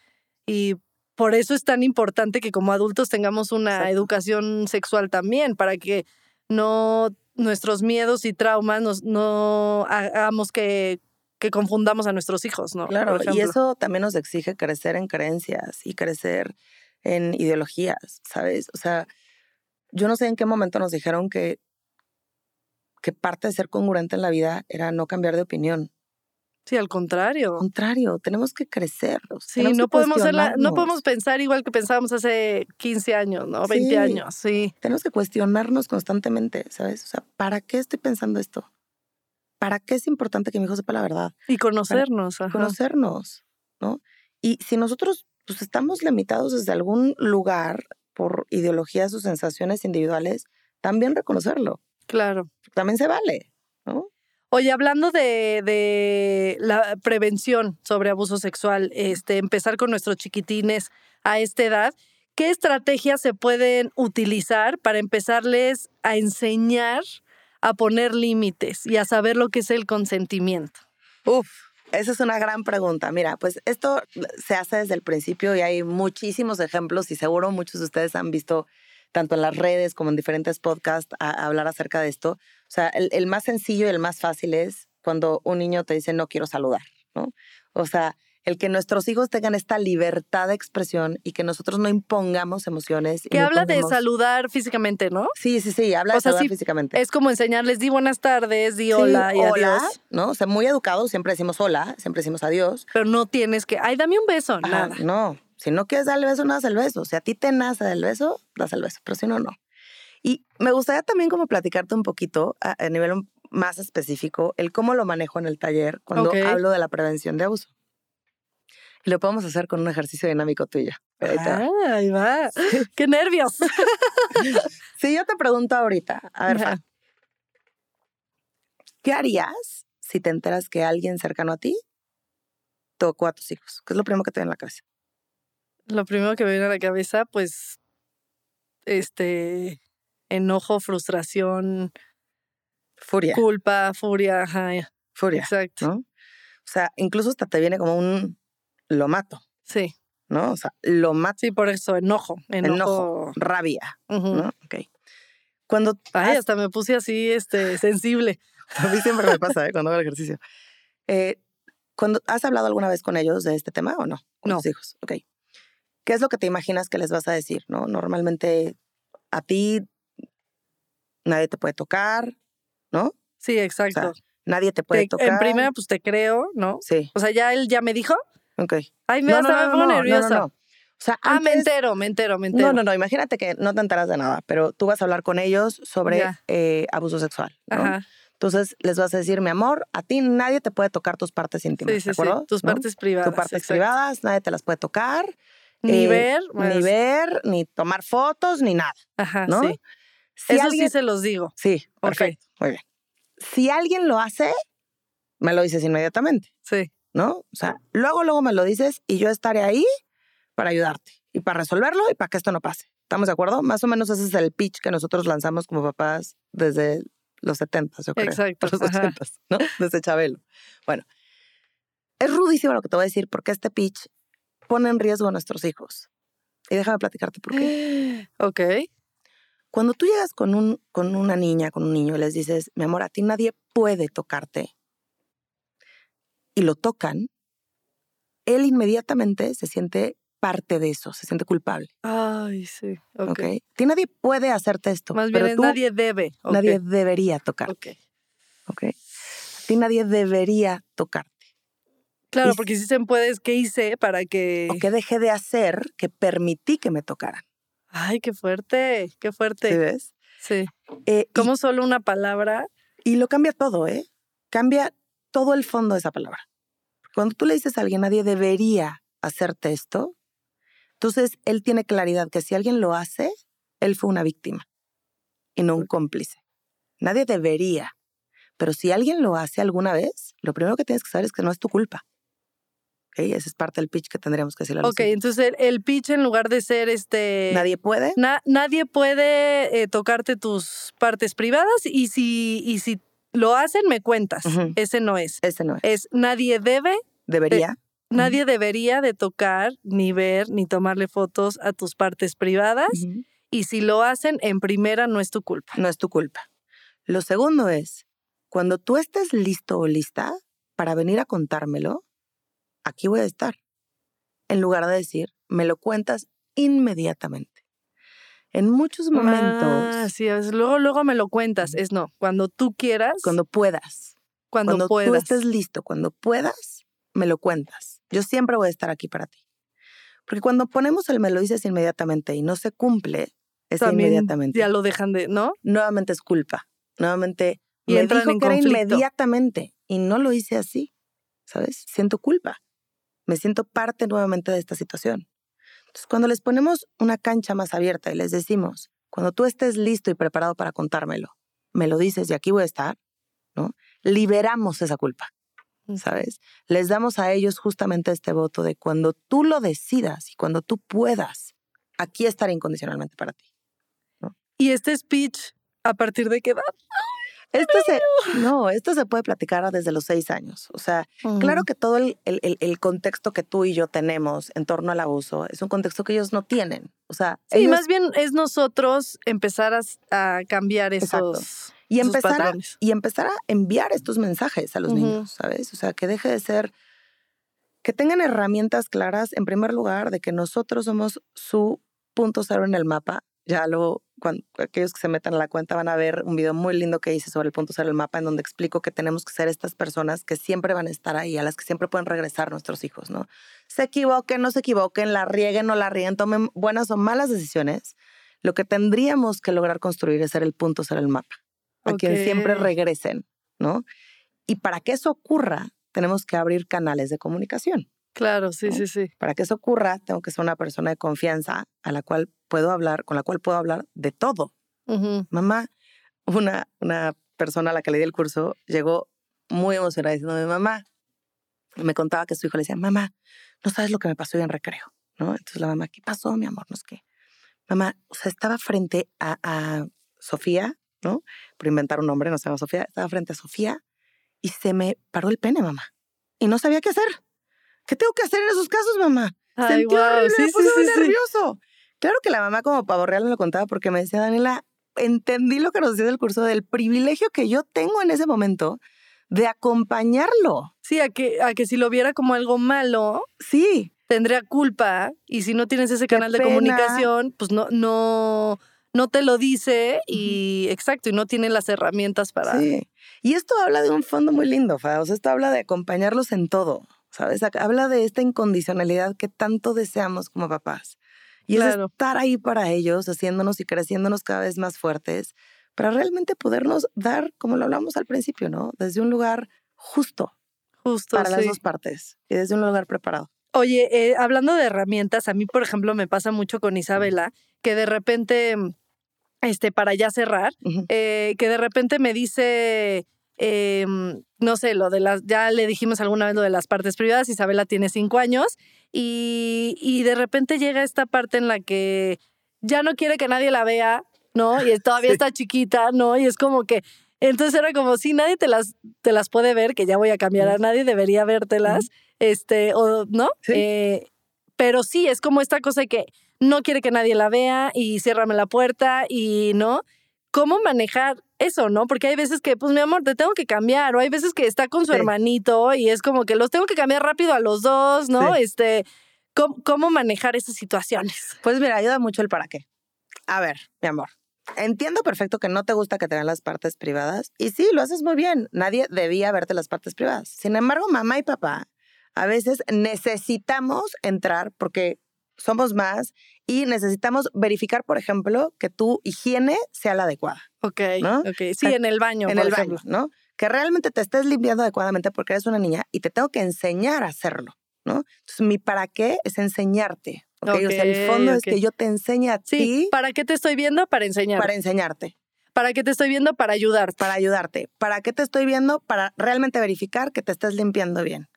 y por eso es tan importante que como adultos tengamos una educación sexual también, para que no nuestros miedos y traumas nos, no hagamos que, que confundamos a nuestros hijos, ¿no? claro. Y eso también nos exige crecer en creencias y crecer en ideologías, ¿sabes? O sea, yo no sé en qué momento nos dijeron que, que parte de ser congruente en la vida era no cambiar de opinión. Sí, al contrario. Al contrario, tenemos que crecer. Sí, no que podemos, ser la- no podemos pensar igual que pensábamos hace 15 años, ¿no? 20 Sí. años, sí. tenemos que cuestionarnos constantemente, ¿sabes? O sea, ¿para qué estoy pensando esto? ¿Para qué es importante que mi hijo sepa la verdad? Y conocernos, ajá. Conocernos, ¿no? Y si nosotros pues, estamos limitados desde algún lugar por ideologías o sensaciones individuales, también reconocerlo. Claro. También se vale, ¿no? Oye, hablando de, de la prevención sobre abuso sexual, este, empezar con nuestros chiquitines a esta edad, ¿qué estrategias se pueden utilizar para empezarles a enseñar a poner límites y a saber lo que es el consentimiento? Uf, esa es una gran pregunta. Mira, pues esto se hace desde el principio y hay muchísimos ejemplos y seguro muchos de ustedes han visto tanto en las redes como en diferentes podcasts hablar acerca de esto. O sea, el, el más sencillo y el más fácil es cuando un niño te dice no quiero saludar, ¿no? O sea, el que nuestros hijos tengan esta libertad de expresión y que nosotros no impongamos emociones. Que no habla de saludar físicamente, ¿no? Sí, sí, sí, habla O de sea, saludar sí, físicamente. Es como enseñarles, di buenas tardes, di Sí, hola y hola, adiós. ¿no? O sea, muy educados, siempre decimos hola, siempre decimos adiós. Pero no tienes que, ay, dame un beso, Ajá, nada. No, si no quieres darle beso, no das el beso. Si a ti te nace del beso, das el beso, pero si no, no. Y me gustaría también como platicarte un poquito a, a nivel más específico el cómo lo manejo en el taller cuando hablo de la prevención de abuso. Y lo podemos hacer con un ejercicio dinámico tuyo. Ahí te va. Ah, ahí va. [laughs] ¡Qué nervios! [laughs] Si yo te pregunto ahorita, a ver, Fa. ¿qué harías si te enteras que alguien cercano a ti tocó a tus hijos? ¿Qué es lo primero que te viene en la cabeza? Lo primero que me viene a la cabeza, pues, este, enojo, frustración, Furia. culpa, furia, ajá, Furia. exacto. ¿no? O sea, incluso hasta te viene como un lo mato, Sí, ¿no? O sea, lo mato, sí, por eso, enojo, enojo. enojo, rabia. ¿no? Ok. Cuando Ay, has- hasta me puse así, este, sensible. [laughs] a mí siempre me pasa ¿eh? cuando hago el ejercicio. Eh, cuando has hablado alguna vez con ellos de este tema o no? Con No. tus hijos. Ok. ¿Qué es lo que te imaginas que les vas a decir? ¿No? Normalmente a ti nadie te puede tocar, ¿no? Sí, exacto. Nadie te puede Te- tocar. en primera, pues te creo, ¿no? Sí, O sea, ya él ya me dijo. Ok. Ay, me, hasta me pongo nerviosa. O sea, Ah, me entero, me entero, me entero. No, no, no. Imagínate que no te enteras de nada, pero tú vas a hablar con ellos sobre eh, abuso sexual. ¿no? Ajá. Entonces les vas a decir, mi amor, a ti nadie te puede tocar tus partes íntimas, Sí, sí, ¿de sí. acuerdo? Tus ¿No? partes privadas. Tus partes exacto. privadas, nadie te las puede tocar. Ni eh, ver. Ni pues, ver, ni tomar fotos, ni nada, Ajá, ¿no? sí. Si Eso alguien- sí se los digo. Sí, perfecto, muy bien. Si alguien lo hace, me lo dices inmediatamente, Sí. ¿No? O sea, luego, luego me lo dices y yo estaré ahí para ayudarte y para resolverlo y para que esto no pase. ¿Estamos de acuerdo? Más o menos ese es el pitch que nosotros lanzamos como papás desde los 70, yo creo. Exacto, Los ajá. 80, ¿no? Desde Chabelo. Bueno, es rudísimo lo que te voy a decir porque este pitch pone en riesgo a nuestros hijos. Y déjame platicarte por qué. [gasps] Ok. Cuando tú llegas con, un, con una niña, con un niño y les dices, mi amor, a ti nadie puede tocarte, y lo tocan, él inmediatamente se siente parte de eso, se siente culpable. Ay, sí. Ok. ¿ok? A ti nadie puede hacerte esto. Más pero bien tú, nadie debe. Ok. nadie debería tocar. Ok. ¿ok? A ti nadie debería tocarte. Claro, Y- porque si se puede, es ¿qué hice para que. O que dejé de hacer que permití que me tocaran. Ay, qué fuerte, qué ¿Sí fuerte. ves? Sí. Eh, Como solo una palabra. Y lo cambia todo, ¿eh? Cambia todo el fondo de esa palabra. Cuando tú le dices a alguien, nadie debería hacerte esto, entonces él tiene claridad que si alguien lo hace, él fue una víctima y no un cómplice. Nadie debería. Pero si alguien lo hace alguna vez, lo primero que tienes que saber es que no es tu culpa. ¿Ok? Ese es parte del pitch que tendríamos que los Ok, entonces el, el pitch en lugar de ser este. Nadie puede. Na- nadie puede eh, tocarte tus partes privadas y si, y si lo hacen, me cuentas. Ese no es. Ese no es. Es nadie debe, Debería. nadie debería de tocar, ni ver, ni tomarle fotos a tus partes privadas. Y si lo hacen, en primera no es tu culpa. no es tu culpa. Lo segundo es, cuando tú estés listo o lista para venir a contármelo, aquí voy a estar. En lugar de decir, me lo cuentas inmediatamente. En muchos momentos, Ah, sí, veces luego, luego me lo cuentas. Es no, cuando tú quieras, cuando puedas, cuando, cuando puedas. tú estés listo, cuando puedas, me lo cuentas. Yo siempre voy a estar aquí para ti. Porque cuando ponemos el me lo dices inmediatamente y no se cumple, es También inmediatamente. Ya lo dejan de, ¿no? nuevamente es culpa. Nuevamente Y me dijo en que era inmediatamente y no lo hice así, ¿sabes? Siento culpa. Me siento parte nuevamente de esta situación. Entonces, cuando les ponemos una cancha más abierta y les decimos, cuando tú estés listo y preparado para contármelo, me lo dices y aquí voy a estar, ¿no? Liberamos esa culpa, ¿sabes? Les damos a ellos justamente este voto de cuando tú lo decidas y cuando tú puedas, aquí estaré incondicionalmente para ti. Y este speech, ¿a partir de qué edad? Esto se, no, esto se puede platicar desde los seis años. O sea, claro que todo el, el- el- contexto que tú y yo tenemos en torno al abuso es un contexto que ellos no tienen. O sea, Sí, ellos- más bien es nosotros empezar a, a cambiar Exacto. esos, y esos empezar, a, y empezar a enviar estos mensajes a los niños, ¿sabes? O sea, que deje de ser, que tengan herramientas claras, en primer lugar, de que nosotros somos su punto cero en el mapa. Ya luego, cuando aquellos que se metan a la cuenta van a ver un video muy lindo que hice sobre el punto cero del mapa, en donde explico que tenemos que ser estas personas que siempre van a estar ahí, a las que siempre pueden regresar nuestros hijos, ¿no? Se equivoquen, no se equivoquen, la rieguen, no la rieguen, tomen buenas o malas decisiones. Lo que tendríamos que lograr construir es ser el punto cero del mapa, a quien siempre regresen, ¿no? Y para que eso ocurra, tenemos que abrir canales de comunicación. Claro, sí, ¿no? sí, sí. Para que eso ocurra, tengo que ser una persona de confianza a la cual puedo hablar, con la cual puedo hablar de todo. Mamá, una, una persona a la que le di el curso llegó muy emocionada diciendo, mi mamá, me contaba que su hijo le decía, mamá, no sabes lo que me pasó hoy en recreo, ¿no? Entonces la mamá, ¿qué pasó, mi amor? No es que, mamá, o sea, estaba frente a, a Sofía, ¿no? Por inventar un nombre, no se llama Sofía, estaba frente a Sofía y se me paró el pene, mamá. Y no sabía qué hacer. ¿Qué tengo que hacer en esos casos, mamá? Ay, Sentí guau, horrible, sí, me sí, puse sí, sí. nervioso. Claro que la mamá como pavo real me lo contaba porque me decía, Daniela, entendí lo que nos decía del curso del privilegio que yo tengo en ese momento de acompañarlo. Sí, a que, a que si lo viera como algo malo, Sí, tendría culpa. Y si no tienes ese canal de comunicación, pues no, no, no te lo dice y exacto, y no tiene las herramientas para. sí. Y esto habla de un fondo muy lindo, Fa. O sea, esto habla de acompañarlos en todo, ¿sabes? Habla de esta incondicionalidad que tanto deseamos como papás. Y Claro. es estar ahí para ellos, haciéndonos y creciéndonos cada vez más fuertes, para realmente podernos dar, como lo hablamos al principio, ¿no? Desde un lugar justo Justo, para las dos partes y desde un lugar preparado. Oye, eh, hablando de herramientas, a mí, por ejemplo, me pasa mucho con Isabela, que de repente, este, para ya cerrar, eh, que de repente me dice, eh, mm, no sé, lo de las, ya le dijimos alguna vez lo de las partes privadas, Isabela tiene cinco años, y, y de repente llega esta parte en la que ya no quiere que nadie la vea, ¿no? Y todavía Sí. está chiquita, ¿no? Y es como que, entonces era como, si nadie te las, te las puede ver, que ya voy a cambiar, a nadie debería vértelas, este, o, ¿no? Sí. Eh, pero sí, es como esta cosa de que no quiere que nadie la vea y ciérrame la puerta y, ¿no? ¿Cómo manejar eso, no? Porque hay veces que, pues, mi amor, te tengo que cambiar, o hay veces que está con su Sí. hermanito y es como que los tengo que cambiar rápido a los dos, ¿no? Sí. Este, ¿cómo, cómo manejar esas situaciones? Pues mira, ayuda mucho el para qué. A ver, mi amor. Entiendo perfecto que no te gusta que te vean las partes privadas y sí, lo haces muy bien. Nadie debía verte las partes privadas. Sin embargo, mamá y papá a veces necesitamos entrar porque somos más y necesitamos verificar, por ejemplo, que tu higiene sea la adecuada Ok, ¿No? ok. Sí, en el baño, en por el ejemplo. baño, ¿no? Que realmente te estés limpiando adecuadamente porque eres una niña y te tengo que enseñar a hacerlo, ¿no? Entonces, mi para qué es enseñarte. ¿ok? O sea, el fondo es Ok, ok. que yo te enseñe a Sí, ti ¿para qué te estoy viendo? Para enseñar. para Para, enseñarte. qué te estoy viendo? Para ayudar. para ayudarte. ¿Para qué te estoy viendo? Para realmente verificar que te estés limpiando bien.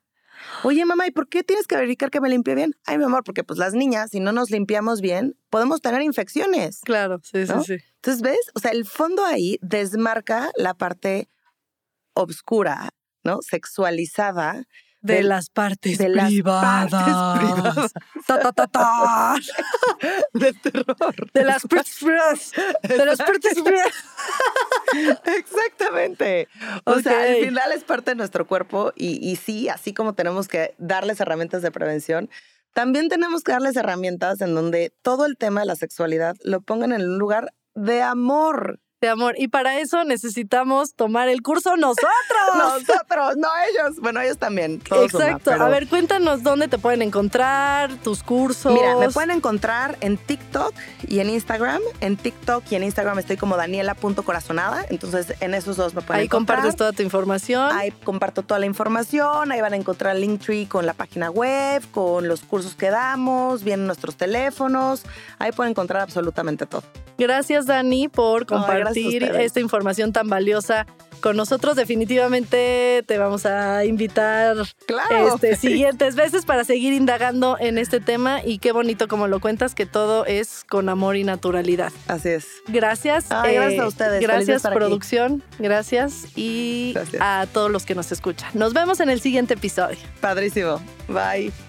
Oye, mamá, ¿y por qué tienes que verificar que me limpie bien? Ay, mi amor, porque pues las niñas, si no nos limpiamos bien, podemos tener infecciones. Claro, sí, ¿No? sí, sí. Entonces, ¿ves? O sea, el fondo ahí desmarca la parte obscura, ¿no? Sexualizada De las partes de las privadas. partes privadas. Ta, ta, ta, ta. [laughs] de terror. De las partes privadas. De las partes privadas. Exactamente. O sea, al final es parte de nuestro cuerpo y, y sí, así como tenemos que darles herramientas de prevención, también tenemos que darles herramientas en donde todo el tema de la sexualidad lo pongan en un lugar de amor. De amor. Y para eso necesitamos tomar el curso nosotros. [laughs] Nosotros, no ellos. Bueno, ellos también. Exacto. pero- A ver, cuéntanos dónde te pueden encontrar, tus cursos. Mira, me pueden encontrar en TikTok y en Instagram. En TikTok y en Instagram estoy como daniela.corazonada. Entonces, en esos dos me pueden Ahí encontrar. compartes toda tu información. Ahí comparto toda la información, ahí van a encontrar Linktree con la página web, con los cursos que damos, vienen nuestros teléfonos, ahí pueden encontrar absolutamente todo. Gracias, Dani, por compartir ustedes. esta información tan valiosa con nosotros. Definitivamente te vamos a invitar Claro. este, [laughs] siguientes veces para seguir indagando en este tema y qué bonito como lo cuentas que todo es con amor y naturalidad. Así es. Gracias. eh, Ay, gracias a ustedes. Feliz de Gracias aquí. producción. Gracias y Gracias. a todos los que nos escuchan. Nos vemos en el siguiente episodio. Padrísimo. Bye.